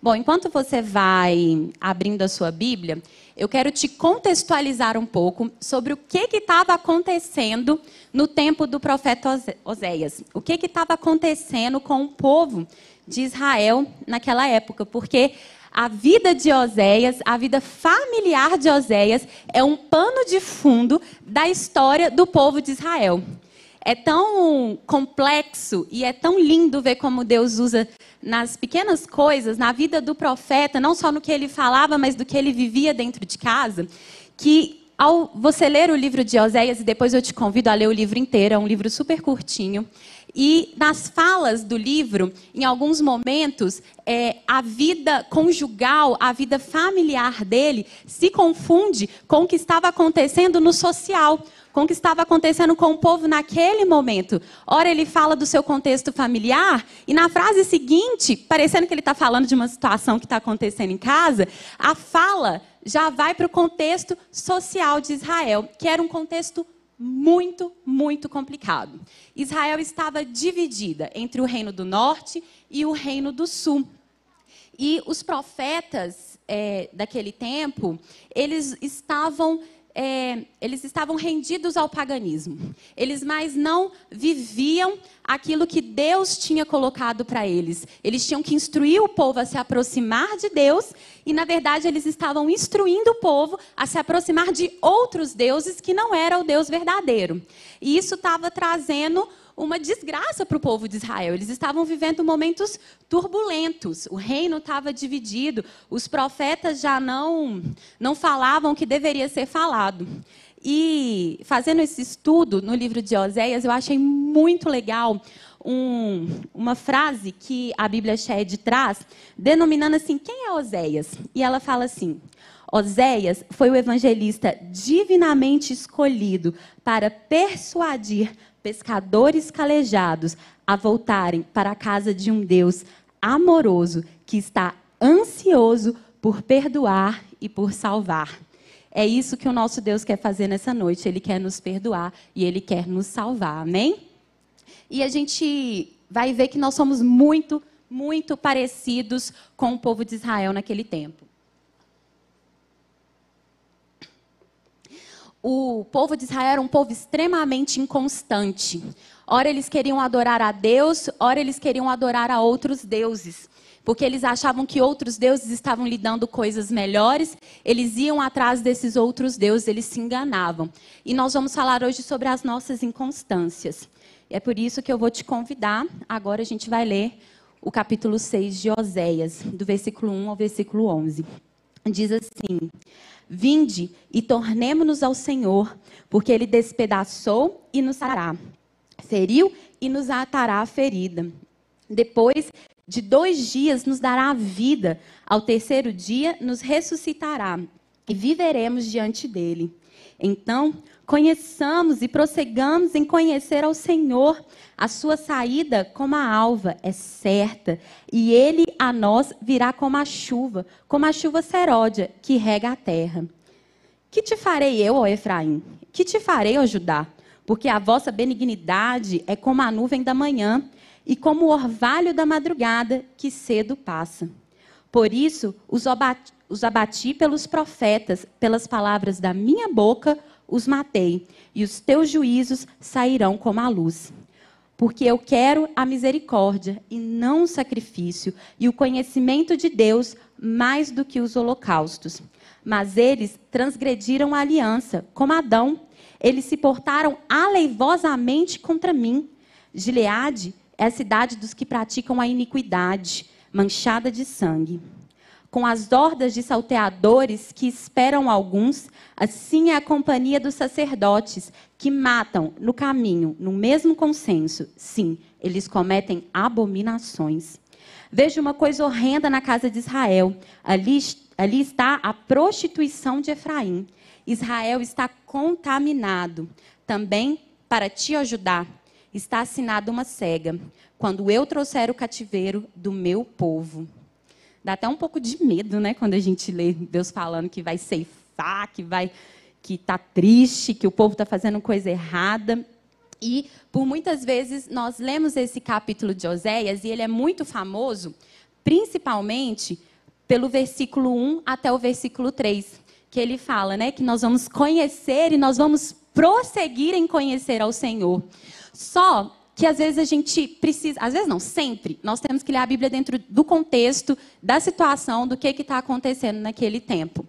Bom, enquanto você vai abrindo a sua Bíblia, eu quero te contextualizar um pouco sobre o que estava acontecendo no tempo do profeta Oséias. O que estava acontecendo com o povo de Israel naquela época, porque a vida de Oséias, a vida familiar de Oséias, é um pano de fundo da história do povo de Israel. É tão complexo e é tão lindo ver como Deus usa nas pequenas coisas, na vida do profeta, não só no que ele falava, mas do que ele vivia dentro de casa, que ao você ler o livro de Oséias, e depois eu te convido a ler o livro inteiro, é um livro super curtinho, e nas falas do livro, em alguns momentos, é, a vida conjugal, a vida familiar dele se confunde com o que estava acontecendo no social com o que estava acontecendo com o povo naquele momento. Ora, ele fala do seu contexto familiar, e na frase seguinte, parecendo que ele está falando de uma situação que está acontecendo em casa, a fala já vai para o contexto social de Israel, que era um contexto muito, muito complicado. Israel estava dividida entre o reino do norte e o reino do sul. E os profetas é, daquele tempo, eles estavam é, eles estavam rendidos ao paganismo. Eles mais não viviam aquilo que Deus tinha colocado para eles. Eles tinham que instruir o povo a se aproximar de Deus e, na verdade, eles estavam instruindo o povo a se aproximar de outros deuses que não era o Deus verdadeiro. E isso estava trazendo uma desgraça para o povo de Israel. Eles estavam vivendo momentos turbulentos. O reino estava dividido. Os profetas já não não falavam o que deveria ser falado. E fazendo esse estudo no livro de Oséias, eu achei muito legal um, uma frase que a Bíblia Shed traz, denominando assim: quem é Oséias? E ela fala assim: Oséias foi o evangelista divinamente escolhido para persuadir pescadores calejados a voltarem para a casa de um Deus amoroso que está ansioso por perdoar e por salvar. É isso que o nosso Deus quer fazer nessa noite. Ele quer nos perdoar e ele quer nos salvar. Amém? E a gente vai ver que nós somos muito, muito parecidos com o povo de Israel naquele tempo. O povo de Israel era um povo extremamente inconstante. Ora eles queriam adorar a Deus, ora eles queriam adorar a outros deuses. Porque eles achavam que outros deuses estavam lhe dando coisas melhores, eles iam atrás desses outros deuses, eles se enganavam. E nós vamos falar hoje sobre as nossas inconstâncias. E é por isso que eu vou te convidar, agora a gente vai ler o capítulo 6 de Oséias, do versículo 1 ao versículo 11. Diz assim: Vinde e tornemo-nos ao Senhor, porque ele despedaçou e nos sará, feriu e nos atará a ferida. Depois de dois dias nos dará a vida, ao terceiro dia nos ressuscitará e viveremos diante dele. Então, conheçamos e prosseguamos em conhecer ao Senhor. A sua saída, como a alva, é certa, e ele a nós virá como a chuva, como a chuva seródia que rega a terra. Que te farei eu, ó Efraim? Que te farei, ó Judá? Porque a vossa benignidade é como a nuvem da manhã e como o orvalho da madrugada que cedo passa. Por isso os abati, os abati pelos profetas, pelas palavras da minha boca os matei, e os teus juízos sairão como a luz. Porque eu quero a misericórdia e não o sacrifício, e o conhecimento de Deus mais do que os holocaustos. Mas eles transgrediram a aliança, como Adão. Eles se portaram aleivosamente contra mim. Gileade é a cidade dos que praticam a iniquidade, manchada de sangue com as hordas de salteadores que esperam alguns, assim é a companhia dos sacerdotes, que matam no caminho, no mesmo consenso. Sim, eles cometem abominações. Veja uma coisa horrenda na casa de Israel. Ali, ali está a prostituição de Efraim. Israel está contaminado. Também, para te ajudar, está assinada uma cega. Quando eu trouxer o cativeiro do meu povo. Dá até um pouco de medo, né, quando a gente lê Deus falando que vai ceifar, que vai que está triste, que o povo está fazendo coisa errada. E por muitas vezes nós lemos esse capítulo de Oséias e ele é muito famoso, principalmente pelo versículo 1 até o versículo 3, que ele fala, né, que nós vamos conhecer e nós vamos prosseguir em conhecer ao Senhor. Só que às vezes a gente precisa, às vezes não, sempre, nós temos que ler a Bíblia dentro do contexto, da situação, do que está acontecendo naquele tempo.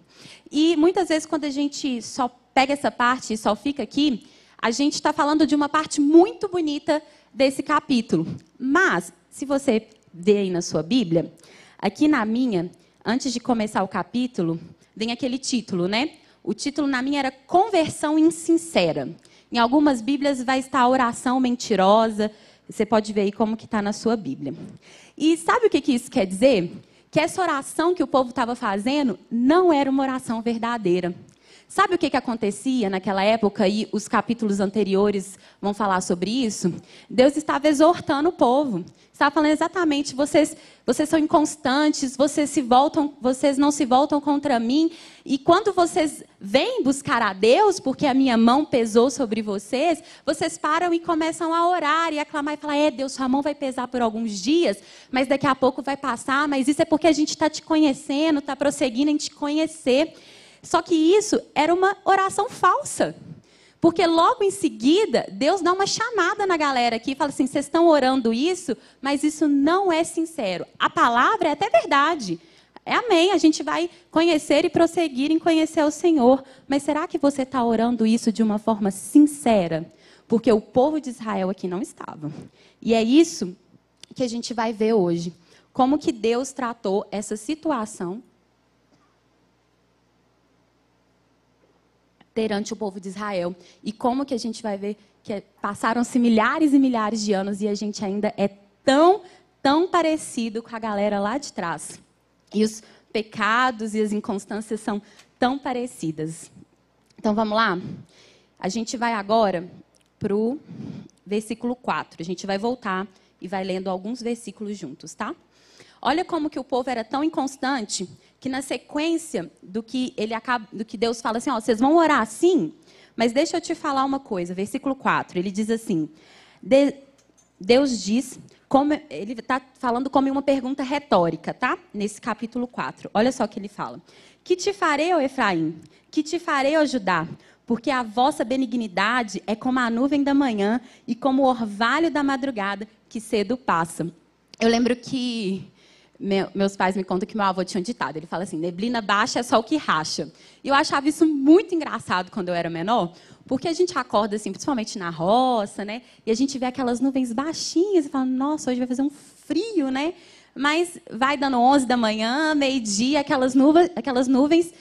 E muitas vezes, quando a gente só pega essa parte e só fica aqui, a gente está falando de uma parte muito bonita desse capítulo. Mas, se você ver aí na sua Bíblia, aqui na minha, antes de começar o capítulo, vem aquele título, né? O título na minha era Conversão Insincera. Em algumas Bíblias vai estar oração mentirosa. Você pode ver aí como que está na sua Bíblia. E sabe o que, que isso quer dizer? Que essa oração que o povo estava fazendo não era uma oração verdadeira. Sabe o que, que acontecia naquela época e os capítulos anteriores vão falar sobre isso? Deus estava exortando o povo. Estava falando exatamente, vocês, vocês são inconstantes, vocês se voltam, vocês não se voltam contra mim. E quando vocês vêm buscar a Deus, porque a minha mão pesou sobre vocês, vocês param e começam a orar e a clamar e falar: "É, Deus, sua mão vai pesar por alguns dias, mas daqui a pouco vai passar, mas isso é porque a gente está te conhecendo, está prosseguindo em te conhecer. Só que isso era uma oração falsa. Porque logo em seguida, Deus dá uma chamada na galera aqui e fala assim: vocês estão orando isso, mas isso não é sincero. A palavra é até verdade. É amém, a gente vai conhecer e prosseguir em conhecer o Senhor. Mas será que você está orando isso de uma forma sincera? Porque o povo de Israel aqui não estava. E é isso que a gente vai ver hoje. Como que Deus tratou essa situação perante o povo de Israel. E como que a gente vai ver que passaram-se milhares e milhares de anos e a gente ainda é tão, tão parecido com a galera lá de trás. E os pecados e as inconstâncias são tão parecidas. Então vamos lá? A gente vai agora para o versículo 4. A gente vai voltar e vai lendo alguns versículos juntos, tá? Olha como que o povo era tão inconstante que na sequência do que ele acaba, do que Deus fala assim, ó, vocês vão orar assim, mas deixa eu te falar uma coisa, versículo 4, ele diz assim: de, Deus diz, como, ele está falando como uma pergunta retórica, tá? Nesse capítulo 4. Olha só o que ele fala. Que te farei, ó Efraim? Que te farei, ó Judá? Porque a vossa benignidade é como a nuvem da manhã e como o orvalho da madrugada que cedo passa. Eu lembro que meu, meus pais me contam que meu avô tinha um ditado. Ele fala assim: neblina baixa é só o que racha. E eu achava isso muito engraçado quando eu era menor, porque a gente acorda, assim, principalmente na roça, né? E a gente vê aquelas nuvens baixinhas e fala: nossa, hoje vai fazer um frio, né? Mas vai dando 11 da manhã, meio-dia, aquelas nuvens, aquelas nuvens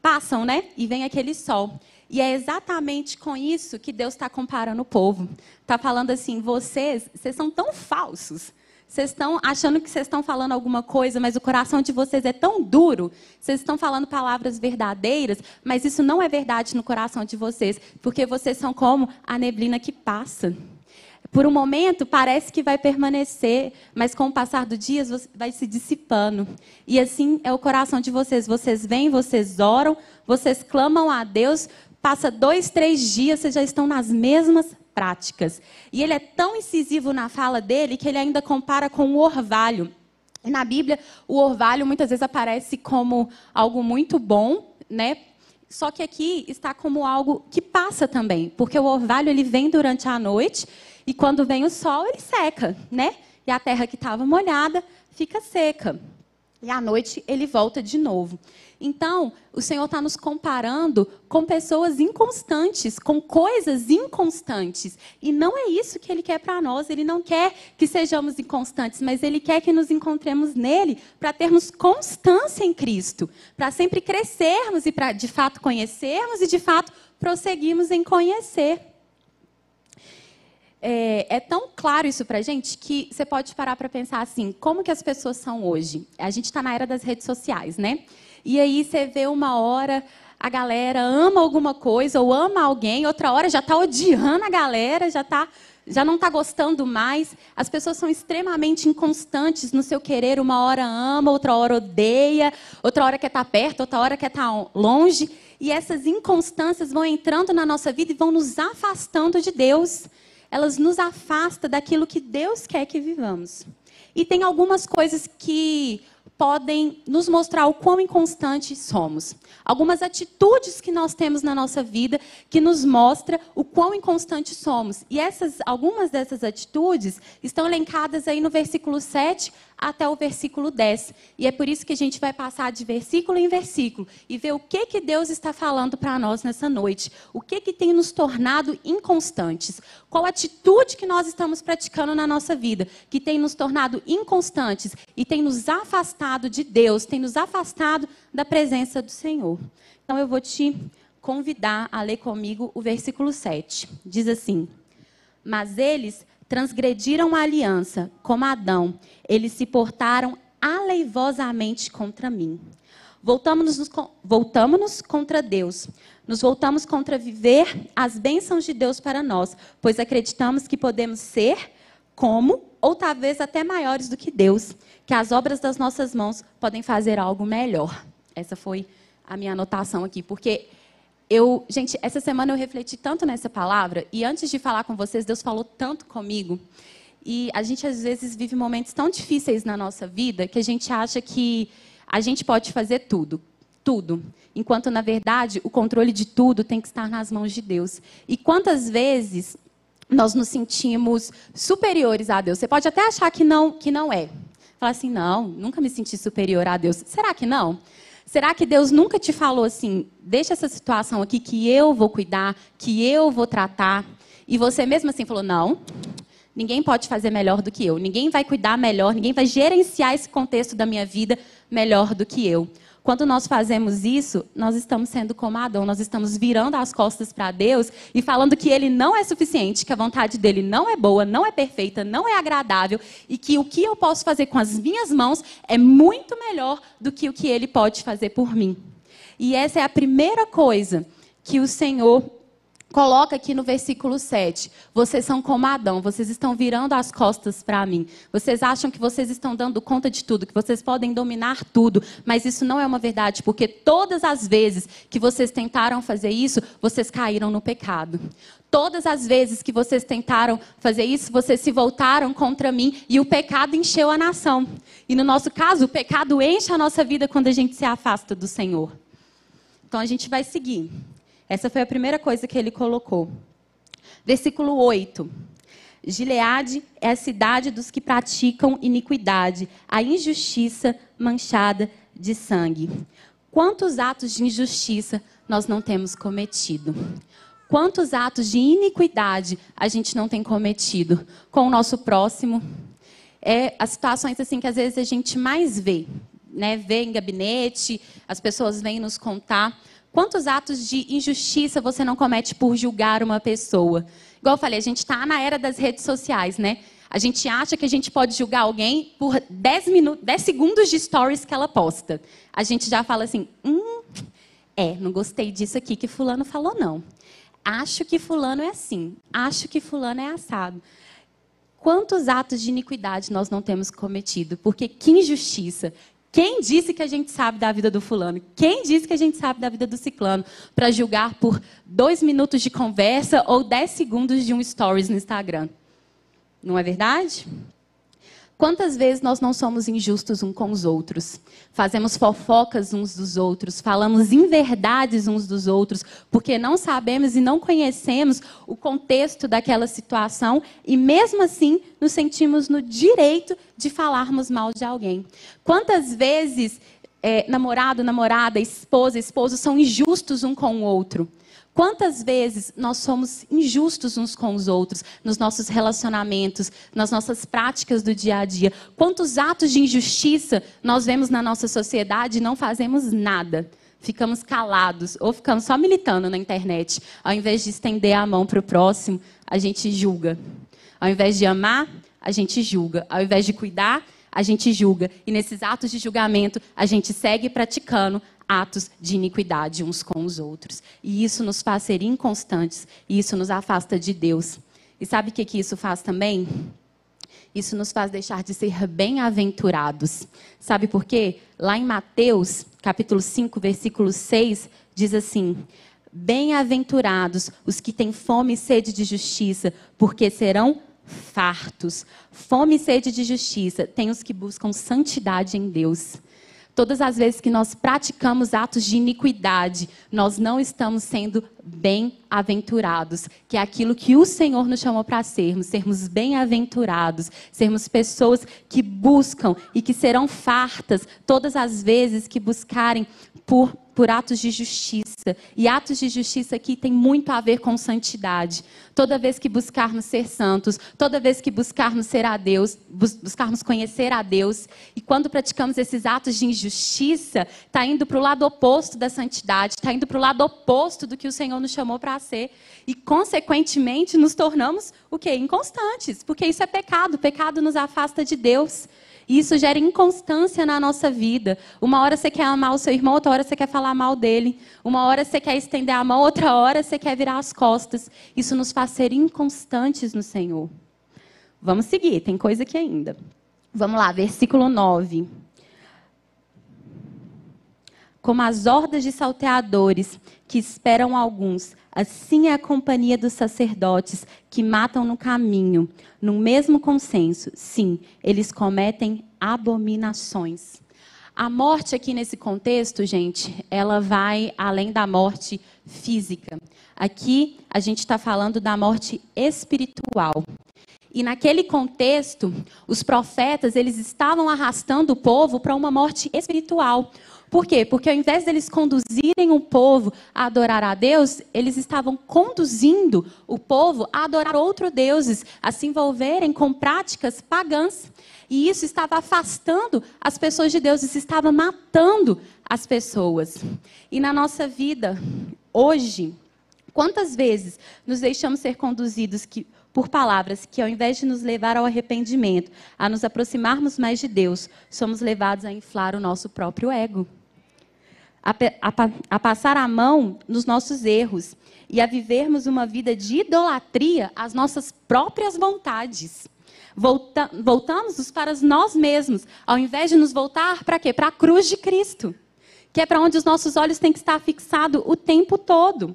passam, né? E vem aquele sol. E é exatamente com isso que Deus está comparando o povo. Está falando assim: vocês, vocês são tão falsos vocês estão achando que vocês estão falando alguma coisa, mas o coração de vocês é tão duro. Vocês estão falando palavras verdadeiras, mas isso não é verdade no coração de vocês, porque vocês são como a neblina que passa. Por um momento parece que vai permanecer, mas com o passar do dia vai se dissipando. E assim é o coração de vocês. Vocês vêm, vocês oram, vocês clamam a Deus, passa dois, três dias, vocês já estão nas mesmas práticas. E ele é tão incisivo na fala dele que ele ainda compara com o orvalho. Na Bíblia, o orvalho muitas vezes aparece como algo muito bom, né? Só que aqui está como algo que passa também, porque o orvalho ele vem durante a noite e quando vem o sol ele seca, né? E a terra que estava molhada fica seca. E à noite ele volta de novo. Então, o Senhor está nos comparando com pessoas inconstantes, com coisas inconstantes. E não é isso que Ele quer para nós. Ele não quer que sejamos inconstantes, mas Ele quer que nos encontremos nele para termos constância em Cristo, para sempre crescermos e para, de fato, conhecermos e, de fato, prosseguirmos em conhecer. É, é, tão claro isso para gente que você pode parar para pensar assim: como que as pessoas são hoje? A gente está na era das redes sociais, né? E aí você vê uma hora a galera ama alguma coisa ou ama alguém, outra hora já está odiando a galera, já tá, já não está gostando mais. As pessoas são extremamente inconstantes no seu querer. Uma hora ama, outra hora odeia, outra hora quer estar tá perto, outra hora quer estar tá longe. E essas inconstâncias vão entrando na nossa vida e vão nos afastando de Deus. Elas nos afastam daquilo que Deus quer que vivamos. E tem algumas coisas que podem nos mostrar o quão inconstantes somos. Algumas atitudes que nós temos na nossa vida que nos mostra o quão inconstantes somos. E essas, algumas dessas atitudes estão elencadas aí no versículo 7 até o versículo 10. E é por isso que a gente vai passar de versículo em versículo e ver o que, que Deus está falando para nós nessa noite. O que, que tem nos tornado inconstantes. Qual atitude que nós estamos praticando na nossa vida que tem nos tornado inconstantes e tem nos afastado de Deus, tem nos afastado da presença do Senhor. Então eu vou te convidar a ler comigo o versículo 7. Diz assim: Mas eles transgrediram a aliança, como Adão, eles se portaram aleivosamente contra mim. Voltamos-nos voltamos contra Deus. Nos voltamos contra viver as bênçãos de Deus para nós, pois acreditamos que podemos ser como, ou talvez até maiores do que Deus, que as obras das nossas mãos podem fazer algo melhor. Essa foi a minha anotação aqui, porque eu, gente, essa semana eu refleti tanto nessa palavra e antes de falar com vocês, Deus falou tanto comigo. E a gente às vezes vive momentos tão difíceis na nossa vida que a gente acha que a gente pode fazer tudo, tudo, enquanto na verdade o controle de tudo tem que estar nas mãos de Deus. E quantas vezes nós nos sentimos superiores a Deus? Você pode até achar que não, que não é. Falar assim, não, nunca me senti superior a Deus. Será que não? Será que Deus nunca te falou assim: deixa essa situação aqui que eu vou cuidar, que eu vou tratar? E você mesmo assim falou: não, ninguém pode fazer melhor do que eu, ninguém vai cuidar melhor, ninguém vai gerenciar esse contexto da minha vida melhor do que eu. Quando nós fazemos isso, nós estamos sendo como Adão, nós estamos virando as costas para Deus e falando que Ele não é suficiente, que a vontade dele não é boa, não é perfeita, não é agradável e que o que eu posso fazer com as minhas mãos é muito melhor do que o que Ele pode fazer por mim. E essa é a primeira coisa que o Senhor coloca aqui no versículo 7. Vocês são como Adão, vocês estão virando as costas para mim. Vocês acham que vocês estão dando conta de tudo, que vocês podem dominar tudo, mas isso não é uma verdade, porque todas as vezes que vocês tentaram fazer isso, vocês caíram no pecado. Todas as vezes que vocês tentaram fazer isso, vocês se voltaram contra mim e o pecado encheu a nação. E no nosso caso, o pecado enche a nossa vida quando a gente se afasta do Senhor. Então a gente vai seguir. Essa foi a primeira coisa que ele colocou. Versículo 8. Gileade é a cidade dos que praticam iniquidade, a injustiça manchada de sangue. Quantos atos de injustiça nós não temos cometido? Quantos atos de iniquidade a gente não tem cometido com o nosso próximo? É as situações assim que às vezes a gente mais vê, né? Vê em gabinete, as pessoas vêm nos contar. Quantos atos de injustiça você não comete por julgar uma pessoa? Igual eu falei, a gente está na era das redes sociais, né? A gente acha que a gente pode julgar alguém por 10, minutos, 10 segundos de stories que ela posta. A gente já fala assim, hum, é, não gostei disso aqui que fulano falou, não. Acho que fulano é assim. Acho que fulano é assado. Quantos atos de iniquidade nós não temos cometido? Porque que injustiça, quem disse que a gente sabe da vida do fulano? Quem disse que a gente sabe da vida do ciclano? Para julgar por dois minutos de conversa ou dez segundos de um stories no Instagram. Não é verdade? Quantas vezes nós não somos injustos uns com os outros? Fazemos fofocas uns dos outros, falamos inverdades uns dos outros, porque não sabemos e não conhecemos o contexto daquela situação e, mesmo assim, nos sentimos no direito de falarmos mal de alguém. Quantas vezes é, namorado, namorada, esposa, esposo são injustos um com o outro? Quantas vezes nós somos injustos uns com os outros, nos nossos relacionamentos, nas nossas práticas do dia a dia? Quantos atos de injustiça nós vemos na nossa sociedade e não fazemos nada? Ficamos calados ou ficamos só militando na internet. Ao invés de estender a mão para o próximo, a gente julga. Ao invés de amar, a gente julga. Ao invés de cuidar, a gente julga. E nesses atos de julgamento, a gente segue praticando atos de iniquidade uns com os outros. E isso nos faz ser inconstantes, e isso nos afasta de Deus. E sabe o que, que isso faz também? Isso nos faz deixar de ser bem-aventurados. Sabe por quê? Lá em Mateus, capítulo 5, versículo 6, diz assim: Bem-aventurados os que têm fome e sede de justiça, porque serão fartos. Fome e sede de justiça tem os que buscam santidade em Deus. Todas as vezes que nós praticamos atos de iniquidade, nós não estamos sendo bem-aventurados, que é aquilo que o Senhor nos chamou para sermos, sermos bem-aventurados, sermos pessoas que buscam e que serão fartas todas as vezes que buscarem por por atos de justiça. E atos de justiça aqui tem muito a ver com santidade. Toda vez que buscarmos ser santos, toda vez que buscarmos ser a Deus, buscarmos conhecer a Deus, e quando praticamos esses atos de injustiça, está indo para o lado oposto da santidade, está indo para o lado oposto do que o Senhor nos chamou para ser. E, consequentemente, nos tornamos o quê? Inconstantes, porque isso é pecado. O pecado nos afasta de Deus. E isso gera inconstância na nossa vida. Uma hora você quer amar o seu irmão, outra hora você quer falar mal dele. Uma hora você quer estender a mão, outra hora você quer virar as costas. Isso nos faz ser inconstantes no Senhor. Vamos seguir, tem coisa aqui ainda. Vamos lá, versículo 9. Como as hordas de salteadores que esperam alguns, assim é a companhia dos sacerdotes que matam no caminho, no mesmo consenso. Sim, eles cometem abominações. A morte aqui nesse contexto, gente, ela vai além da morte física. Aqui a gente está falando da morte espiritual. E naquele contexto, os profetas eles estavam arrastando o povo para uma morte espiritual. Por quê? Porque ao invés deles conduzirem o povo a adorar a Deus, eles estavam conduzindo o povo a adorar outros deuses, a se envolverem com práticas pagãs. E isso estava afastando as pessoas de Deus, isso estava matando as pessoas. E na nossa vida, hoje, quantas vezes nos deixamos ser conduzidos que, por palavras que, ao invés de nos levar ao arrependimento, a nos aproximarmos mais de Deus, somos levados a inflar o nosso próprio ego? a, a, a passar a mão nos nossos erros e a vivermos uma vida de idolatria às nossas próprias vontades. Volta, voltamos para nós mesmos, ao invés de nos voltar para quê? Para a cruz de Cristo, que é para onde os nossos olhos têm que estar fixados o tempo todo.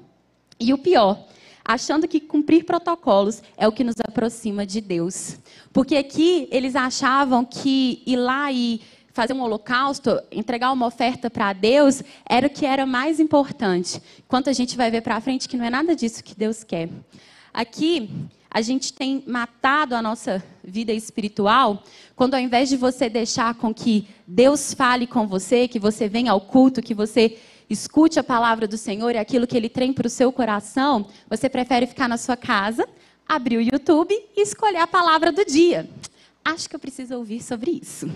E o pior, achando que cumprir protocolos é o que nos aproxima de Deus. Porque aqui eles achavam que ir lá e fazer um holocausto, entregar uma oferta para Deus, era o que era mais importante. Enquanto a gente vai ver para frente que não é nada disso que Deus quer. Aqui, a gente tem matado a nossa vida espiritual quando, ao invés de você deixar com que Deus fale com você, que você venha ao culto, que você escute a palavra do Senhor e aquilo que Ele tem para o seu coração, você prefere ficar na sua casa, abrir o YouTube e escolher a palavra do dia acho que eu preciso ouvir sobre isso.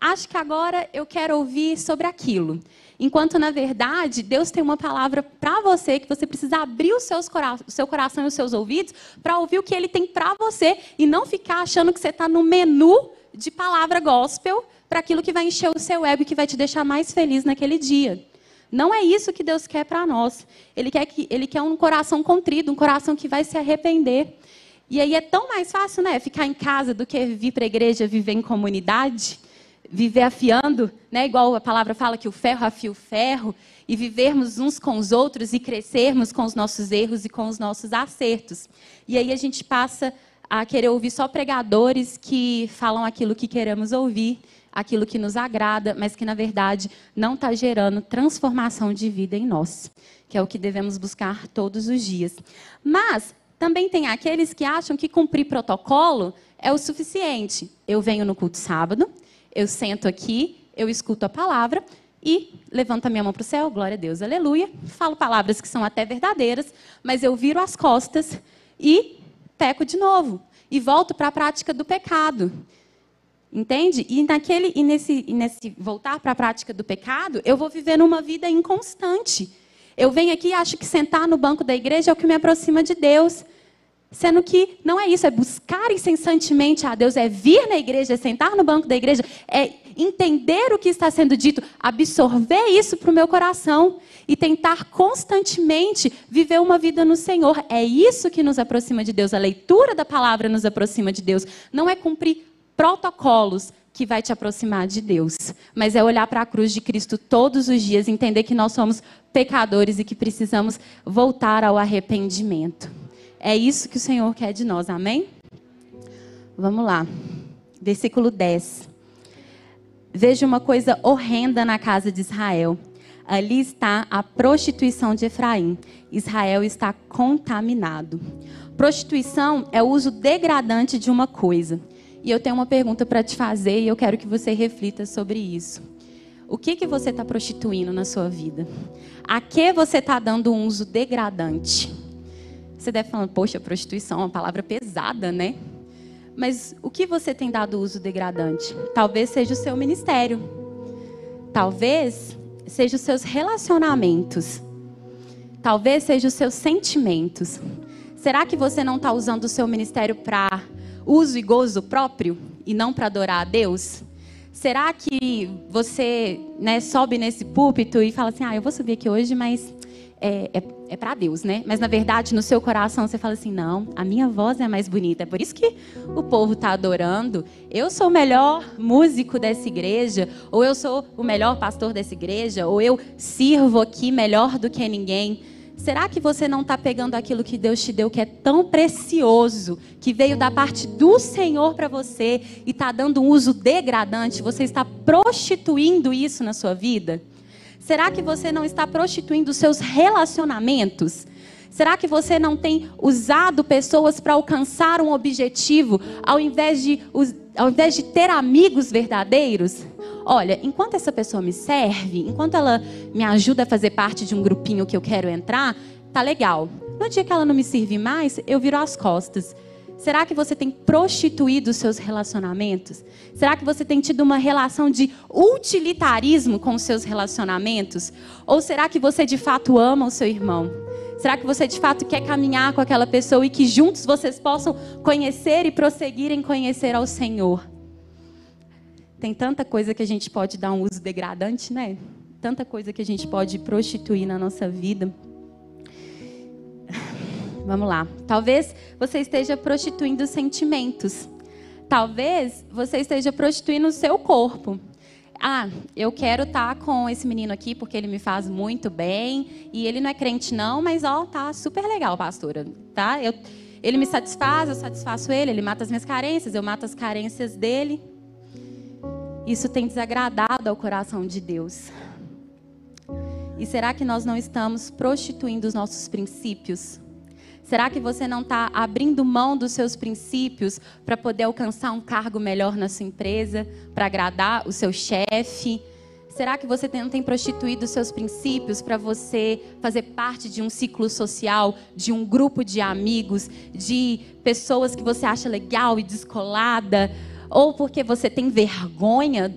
Acho que agora eu quero ouvir sobre aquilo. Enquanto, na verdade, Deus tem uma palavra para você que você precisa abrir seus cora o seu coração e os seus ouvidos para ouvir o que Ele tem para você e não ficar achando que você está no menu de palavra gospel para aquilo que vai encher o seu ego e que vai te deixar mais feliz naquele dia. Não é isso que Deus quer para nós. Ele quer, que, ele quer um coração contrido, um coração que vai se arrepender. E aí é tão mais fácil, né, ficar em casa do que vir para a igreja, viver em comunidade, viver afiando, né, igual a palavra fala que o ferro afia o ferro, e vivermos uns com os outros e crescermos com os nossos erros e com os nossos acertos. E aí a gente passa a querer ouvir só pregadores que falam aquilo que queremos ouvir, aquilo que nos agrada, mas que na verdade não está gerando transformação de vida em nós, que é o que devemos buscar todos os dias. Mas também tem aqueles que acham que cumprir protocolo é o suficiente. Eu venho no culto sábado, eu sento aqui, eu escuto a palavra e levanto a minha mão para o céu, glória a Deus, aleluia. Falo palavras que são até verdadeiras, mas eu viro as costas e peco de novo. E volto para a prática do pecado. Entende? E, naquele, e, nesse, nesse voltar para a prática do pecado, eu vou vivendo uma vida inconstante. Eu venho aqui e acho que sentar no banco da igreja é o que me aproxima de Deus. Sendo que não é isso, é buscar incessantemente a Deus, é vir na igreja, é sentar no banco da igreja, é entender o que está sendo dito, absorver isso para o meu coração e tentar constantemente viver uma vida no Senhor. É isso que nos aproxima de Deus. A leitura da palavra nos aproxima de Deus. Não é cumprir protocolos que vai te aproximar de Deus, mas é olhar para a cruz de Cristo todos os dias, entender que nós somos pecadores e que precisamos voltar ao arrependimento. É isso que o Senhor quer de nós, amém? Vamos lá. Versículo 10. vejo uma coisa horrenda na casa de Israel. Ali está a prostituição de Efraim. Israel está contaminado. Prostituição é o uso degradante de uma coisa. E eu tenho uma pergunta para te fazer e eu quero que você reflita sobre isso. O que, que você está prostituindo na sua vida? A que você está dando um uso degradante? Você deve falar, poxa, prostituição é uma palavra pesada, né? Mas o que você tem dado uso degradante? Talvez seja o seu ministério. Talvez seja os seus relacionamentos. Talvez seja os seus sentimentos. Será que você não está usando o seu ministério para uso e gozo próprio e não para adorar a Deus? Será que você né, sobe nesse púlpito e fala assim: ah, eu vou subir aqui hoje, mas é, é, é para Deus, né? Mas na verdade, no seu coração, você fala assim: não, a minha voz é mais bonita. É por isso que o povo está adorando. Eu sou o melhor músico dessa igreja, ou eu sou o melhor pastor dessa igreja, ou eu sirvo aqui melhor do que ninguém. Será que você não está pegando aquilo que Deus te deu, que é tão precioso, que veio da parte do Senhor para você, e está dando um uso degradante? Você está prostituindo isso na sua vida? Será que você não está prostituindo os seus relacionamentos? Será que você não tem usado pessoas para alcançar um objetivo, ao invés, de, ao invés de ter amigos verdadeiros? olha, enquanto essa pessoa me serve, enquanto ela me ajuda a fazer parte de um grupinho que eu quero entrar, tá legal. No dia que ela não me servir mais, eu viro as costas. Será que você tem prostituído os seus relacionamentos? Será que você tem tido uma relação de utilitarismo com os seus relacionamentos? Ou será que você de fato ama o seu irmão? Será que você de fato quer caminhar com aquela pessoa e que juntos vocês possam conhecer e prosseguir em conhecer ao Senhor? Tem tanta coisa que a gente pode dar um uso degradante, né? Tanta coisa que a gente pode prostituir na nossa vida. Vamos lá. Talvez você esteja prostituindo sentimentos. Talvez você esteja prostituindo o seu corpo. Ah, eu quero estar tá com esse menino aqui porque ele me faz muito bem e ele não é crente não, mas ó, tá super legal, pastora, tá? Eu, ele me satisfaz, eu satisfaço ele, ele mata as minhas carências, eu mato as carências dele. Isso tem desagradado ao coração de Deus. E será que nós não estamos prostituindo os nossos princípios? Será que você não está abrindo mão dos seus princípios para poder alcançar um cargo melhor na sua empresa, para agradar o seu chefe? Será que você não tem prostituído os seus princípios para você fazer parte de um ciclo social, de um grupo de amigos, de pessoas que você acha legal e descolada? ou porque você tem vergonha,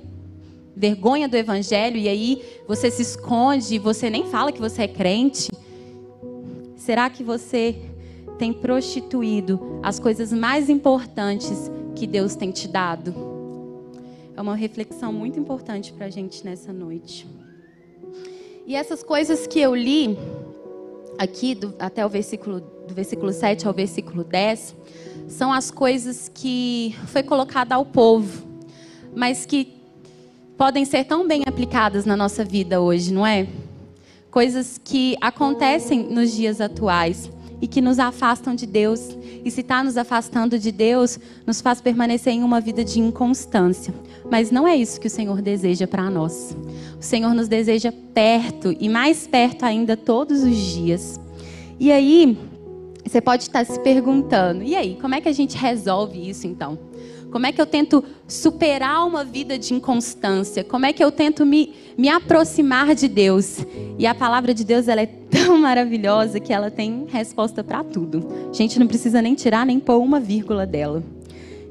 vergonha do evangelho e aí você se esconde, você nem fala que você é crente? Será que você tem prostituído as coisas mais importantes que Deus tem te dado? É uma reflexão muito importante para a gente nessa noite. E essas coisas que eu li aqui, do, até o versículo, do versículo 7 ao versículo 10, são as coisas que foi colocada ao povo, mas que podem ser tão bem aplicadas na nossa vida hoje, não é? Coisas que acontecem nos dias atuais e que nos afastam de Deus. E se está nos afastando de Deus, nos faz permanecer em uma vida de inconstância. Mas não é isso que o Senhor deseja para nós. O Senhor nos deseja perto e mais perto ainda todos os dias. E aí, você pode estar se perguntando: e aí, como é que a gente resolve isso então? Como é que eu tento superar uma vida de inconstância? Como é que eu tento me, me aproximar de Deus? E a palavra de Deus ela é tão maravilhosa que ela tem resposta para tudo. A gente não precisa nem tirar nem pôr uma vírgula dela.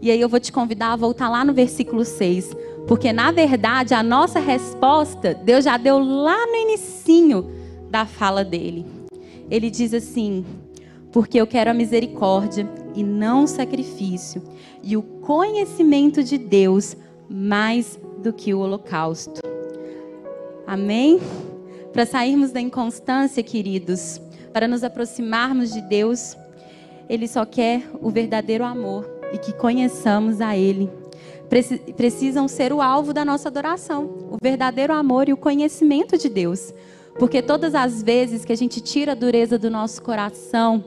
E aí eu vou te convidar a voltar lá no versículo 6, porque na verdade a nossa resposta Deus já deu lá no inicinho da fala dele. Ele diz assim: porque eu quero a misericórdia e não sacrifício, e o conhecimento de Deus mais do que o holocausto. Amém? Para sairmos da inconstância, queridos, para nos aproximarmos de Deus, Ele só quer o verdadeiro amor e que conheçamos a Ele. Precisam ser o alvo da nossa adoração, o verdadeiro amor e o conhecimento de Deus. Porque todas as vezes que a gente tira a dureza do nosso coração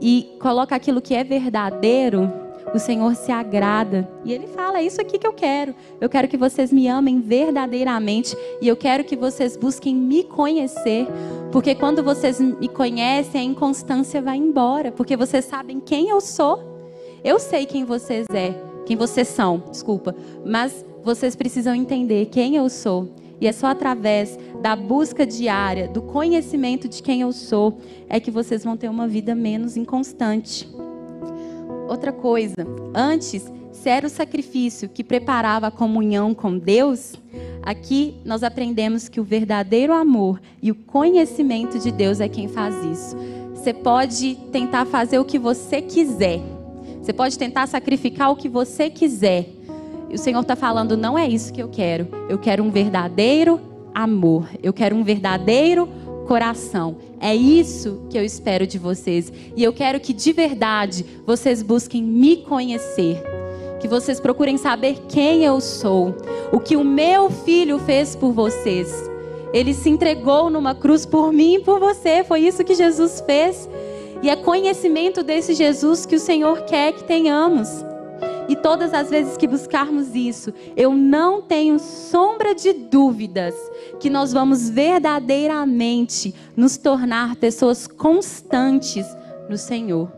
e coloca aquilo que é verdadeiro, o Senhor se agrada. E ele fala: é isso aqui que eu quero. Eu quero que vocês me amem verdadeiramente e eu quero que vocês busquem me conhecer, porque quando vocês me conhecem, a inconstância vai embora, porque vocês sabem quem eu sou. Eu sei quem vocês é, quem vocês são, desculpa, mas vocês precisam entender quem eu sou. E é só através da busca diária, do conhecimento de quem eu sou, é que vocês vão ter uma vida menos inconstante. Outra coisa, antes, se era o sacrifício que preparava a comunhão com Deus, aqui nós aprendemos que o verdadeiro amor e o conhecimento de Deus é quem faz isso. Você pode tentar fazer o que você quiser. Você pode tentar sacrificar o que você quiser. O Senhor está falando: não é isso que eu quero. Eu quero um verdadeiro amor. Eu quero um verdadeiro coração. É isso que eu espero de vocês. E eu quero que de verdade vocês busquem me conhecer. Que vocês procurem saber quem eu sou. O que o meu filho fez por vocês. Ele se entregou numa cruz por mim e por você. Foi isso que Jesus fez. E é conhecimento desse Jesus que o Senhor quer que tenhamos. E todas as vezes que buscarmos isso, eu não tenho sombra de dúvidas que nós vamos verdadeiramente nos tornar pessoas constantes no Senhor.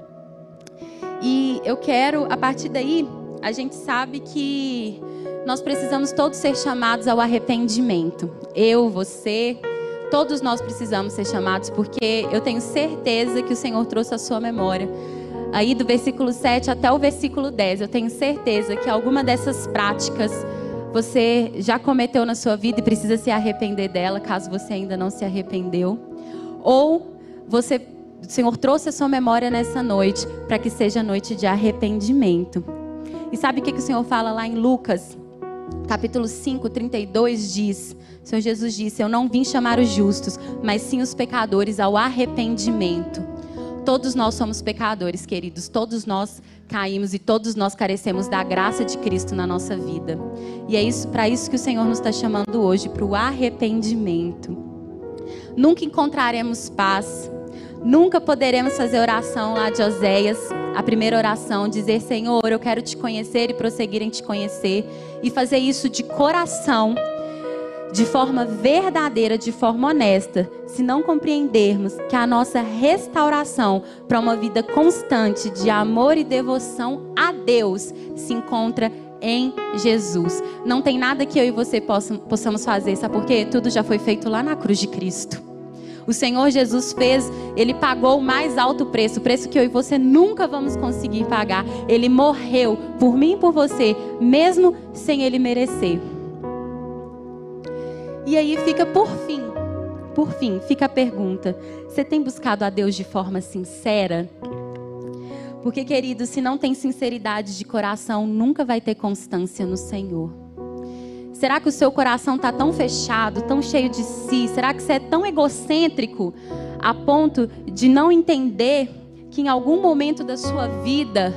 E eu quero, a partir daí, a gente sabe que nós precisamos todos ser chamados ao arrependimento. Eu, você, todos nós precisamos ser chamados, porque eu tenho certeza que o Senhor trouxe a sua memória aí do versículo 7 até o versículo 10. Eu tenho certeza que alguma dessas práticas você já cometeu na sua vida e precisa se arrepender dela, caso você ainda não se arrependeu. Ou você, o Senhor trouxe a sua memória nessa noite para que seja noite de arrependimento. E sabe o que, que o Senhor fala lá em Lucas, capítulo 5, 32 diz: o Senhor Jesus disse: Eu não vim chamar os justos, mas sim os pecadores ao arrependimento. Todos nós somos pecadores, queridos. Todos nós caímos e todos nós carecemos da graça de Cristo na nossa vida. E é isso para isso que o Senhor nos está chamando hoje, para o arrependimento. Nunca encontraremos paz. Nunca poderemos fazer oração lá de Oséias, a primeira oração, dizer: Senhor, eu quero te conhecer e prosseguir em te conhecer, e fazer isso de coração de forma verdadeira, de forma honesta, se não compreendermos que a nossa restauração para uma vida constante de amor e devoção a Deus se encontra em Jesus. Não tem nada que eu e você possam, possamos fazer, sabe por quê? Tudo já foi feito lá na cruz de Cristo. O Senhor Jesus fez, Ele pagou o mais alto preço, o preço que eu e você nunca vamos conseguir pagar. Ele morreu por mim e por você, mesmo sem Ele merecer. E aí fica por fim, por fim, fica a pergunta: você tem buscado a Deus de forma sincera? Porque, querido, se não tem sinceridade de coração, nunca vai ter constância no Senhor. Será que o seu coração está tão fechado, tão cheio de si? Será que você é tão egocêntrico a ponto de não entender que em algum momento da sua vida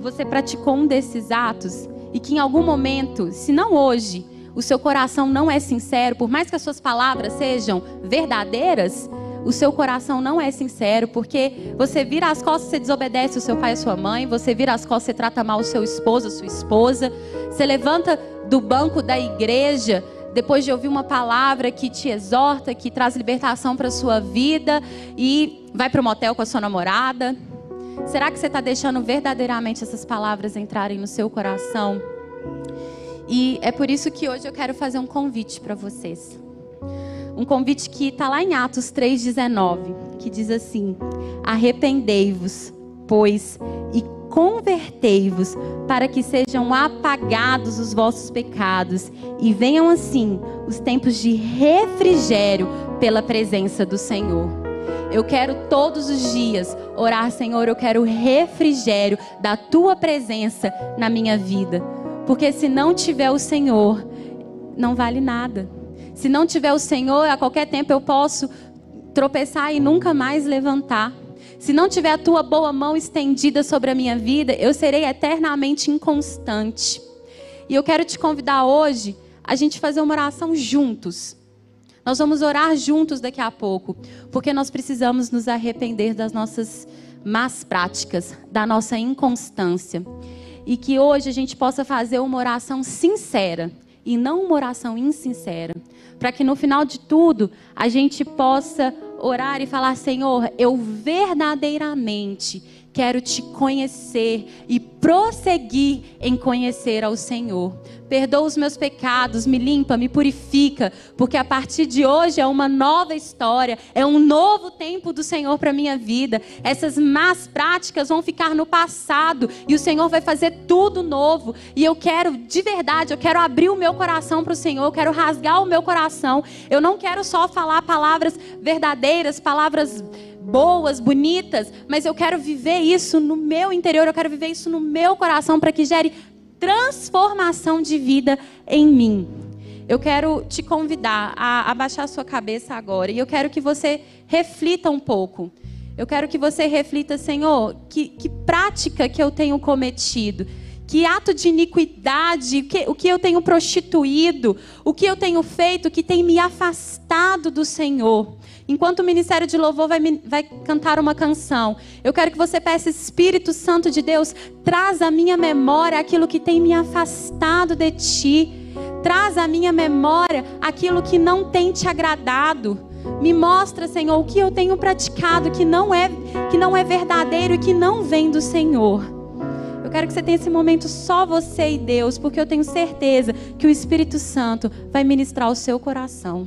você praticou um desses atos e que em algum momento, se não hoje, o seu coração não é sincero, por mais que as suas palavras sejam verdadeiras, o seu coração não é sincero, porque você vira as costas, você desobedece o seu pai e a sua mãe, você vira as costas, você trata mal o seu esposo, a sua esposa, você levanta do banco da igreja depois de ouvir uma palavra que te exorta, que traz libertação para a sua vida e vai para o motel com a sua namorada. Será que você está deixando verdadeiramente essas palavras entrarem no seu coração? E é por isso que hoje eu quero fazer um convite para vocês. Um convite que está lá em Atos 3,19, que diz assim: Arrependei-vos, pois, e convertei-vos, para que sejam apagados os vossos pecados, e venham assim os tempos de refrigério pela presença do Senhor. Eu quero todos os dias orar, Senhor, eu quero refrigério da tua presença na minha vida. Porque se não tiver o Senhor, não vale nada. Se não tiver o Senhor, a qualquer tempo eu posso tropeçar e nunca mais levantar. Se não tiver a tua boa mão estendida sobre a minha vida, eu serei eternamente inconstante. E eu quero te convidar hoje a gente fazer uma oração juntos. Nós vamos orar juntos daqui a pouco, porque nós precisamos nos arrepender das nossas más práticas, da nossa inconstância. E que hoje a gente possa fazer uma oração sincera e não uma oração insincera, para que no final de tudo a gente possa orar e falar: Senhor, eu verdadeiramente quero te conhecer e prosseguir em conhecer ao Senhor. Perdoa os meus pecados, me limpa, me purifica, porque a partir de hoje é uma nova história, é um novo tempo do Senhor para minha vida. Essas más práticas vão ficar no passado e o Senhor vai fazer tudo novo. E eu quero, de verdade, eu quero abrir o meu coração para o Senhor, eu quero rasgar o meu coração. Eu não quero só falar palavras verdadeiras, palavras boas, bonitas, mas eu quero viver isso no meu interior, eu quero viver isso no meu coração para que gere transformação de vida em mim. Eu quero te convidar a abaixar a sua cabeça agora e eu quero que você reflita um pouco. Eu quero que você reflita, Senhor, que, que prática que eu tenho cometido, que ato de iniquidade, que, o que eu tenho prostituído, o que eu tenho feito que tem me afastado do Senhor. Enquanto o Ministério de Louvor vai, vai cantar uma canção, eu quero que você peça, Espírito Santo de Deus, traz à minha memória aquilo que tem me afastado de ti. Traz à minha memória aquilo que não tem te agradado. Me mostra, Senhor, o que eu tenho praticado que não é que não é verdadeiro e que não vem do Senhor. Eu quero que você tenha esse momento só você e Deus, porque eu tenho certeza que o Espírito Santo vai ministrar o seu coração.